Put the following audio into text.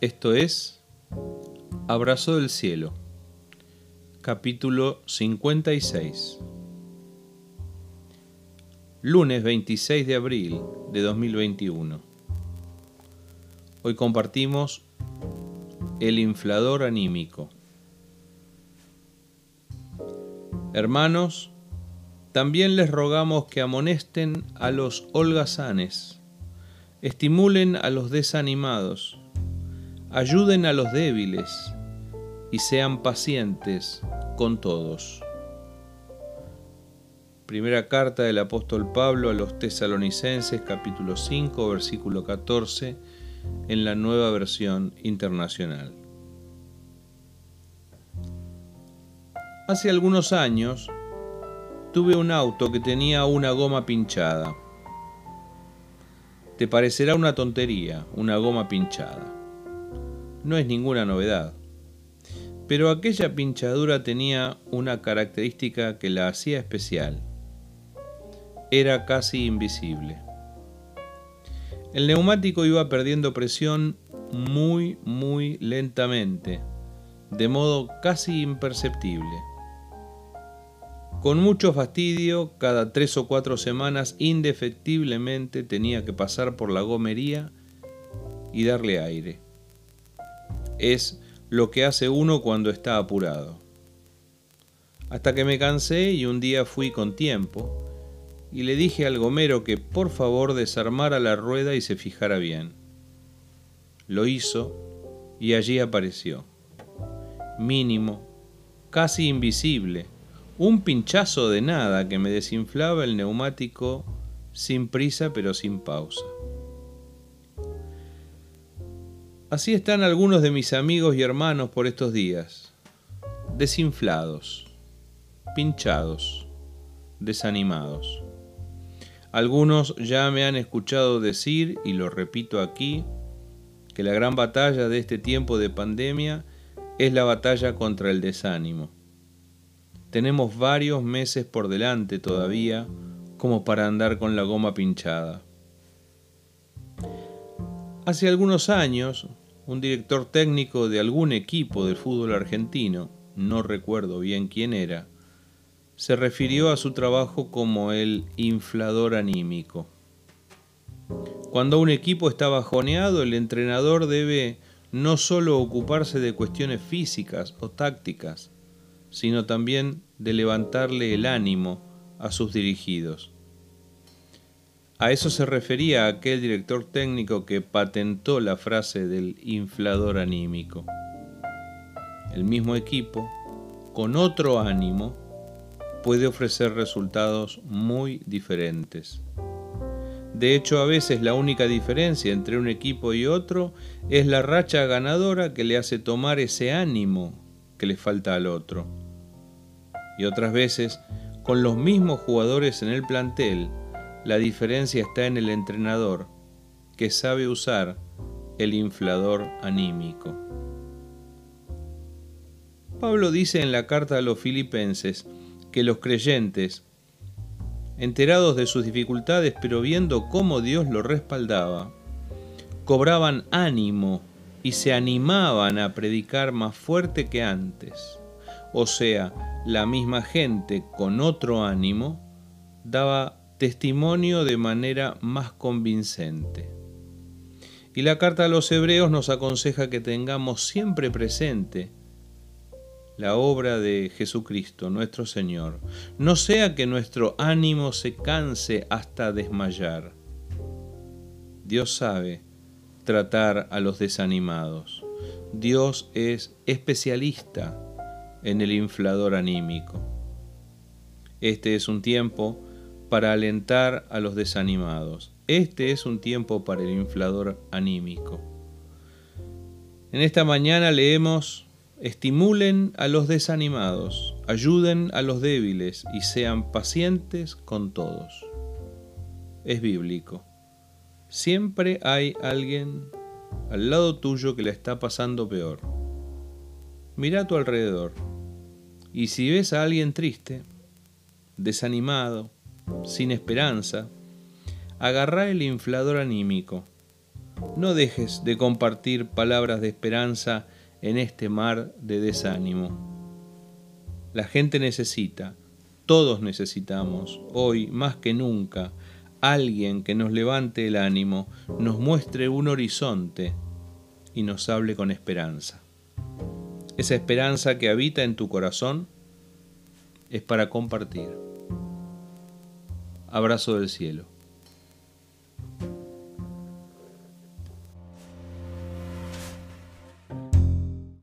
Esto es Abrazo del Cielo, capítulo 56. Lunes 26 de abril de 2021. Hoy compartimos el inflador anímico. Hermanos, también les rogamos que amonesten a los holgazanes, estimulen a los desanimados, ayuden a los débiles y sean pacientes con todos. Primera carta del apóstol Pablo a los tesalonicenses capítulo 5 versículo 14 en la nueva versión internacional. Hace algunos años tuve un auto que tenía una goma pinchada. Te parecerá una tontería, una goma pinchada. No es ninguna novedad. Pero aquella pinchadura tenía una característica que la hacía especial. Era casi invisible. El neumático iba perdiendo presión muy, muy lentamente, de modo casi imperceptible. Con mucho fastidio, cada tres o cuatro semanas indefectiblemente tenía que pasar por la gomería y darle aire. Es lo que hace uno cuando está apurado. Hasta que me cansé y un día fui con tiempo y le dije al gomero que por favor desarmara la rueda y se fijara bien. Lo hizo y allí apareció. Mínimo, casi invisible, un pinchazo de nada que me desinflaba el neumático sin prisa pero sin pausa. Así están algunos de mis amigos y hermanos por estos días, desinflados, pinchados, desanimados. Algunos ya me han escuchado decir, y lo repito aquí, que la gran batalla de este tiempo de pandemia es la batalla contra el desánimo tenemos varios meses por delante todavía como para andar con la goma pinchada. Hace algunos años, un director técnico de algún equipo del fútbol argentino, no recuerdo bien quién era, se refirió a su trabajo como el inflador anímico. Cuando un equipo está bajoneado, el entrenador debe no solo ocuparse de cuestiones físicas o tácticas, sino también de levantarle el ánimo a sus dirigidos. A eso se refería aquel director técnico que patentó la frase del inflador anímico. El mismo equipo, con otro ánimo, puede ofrecer resultados muy diferentes. De hecho, a veces la única diferencia entre un equipo y otro es la racha ganadora que le hace tomar ese ánimo que le falta al otro y otras veces con los mismos jugadores en el plantel, la diferencia está en el entrenador, que sabe usar el inflador anímico. Pablo dice en la carta a los filipenses que los creyentes, enterados de sus dificultades pero viendo cómo Dios lo respaldaba, cobraban ánimo y se animaban a predicar más fuerte que antes. O sea, la misma gente con otro ánimo daba testimonio de manera más convincente. Y la carta a los hebreos nos aconseja que tengamos siempre presente la obra de Jesucristo, nuestro Señor, no sea que nuestro ánimo se canse hasta desmayar. Dios sabe tratar a los desanimados. Dios es especialista en el inflador anímico. Este es un tiempo para alentar a los desanimados. Este es un tiempo para el inflador anímico. En esta mañana leemos, estimulen a los desanimados, ayuden a los débiles y sean pacientes con todos. Es bíblico. Siempre hay alguien al lado tuyo que le está pasando peor. Mira a tu alrededor y si ves a alguien triste, desanimado, sin esperanza, agarrá el inflador anímico, no dejes de compartir palabras de esperanza en este mar de desánimo. La gente necesita, todos necesitamos, hoy más que nunca, alguien que nos levante el ánimo, nos muestre un horizonte y nos hable con esperanza. Esa esperanza que habita en tu corazón es para compartir. Abrazo del cielo.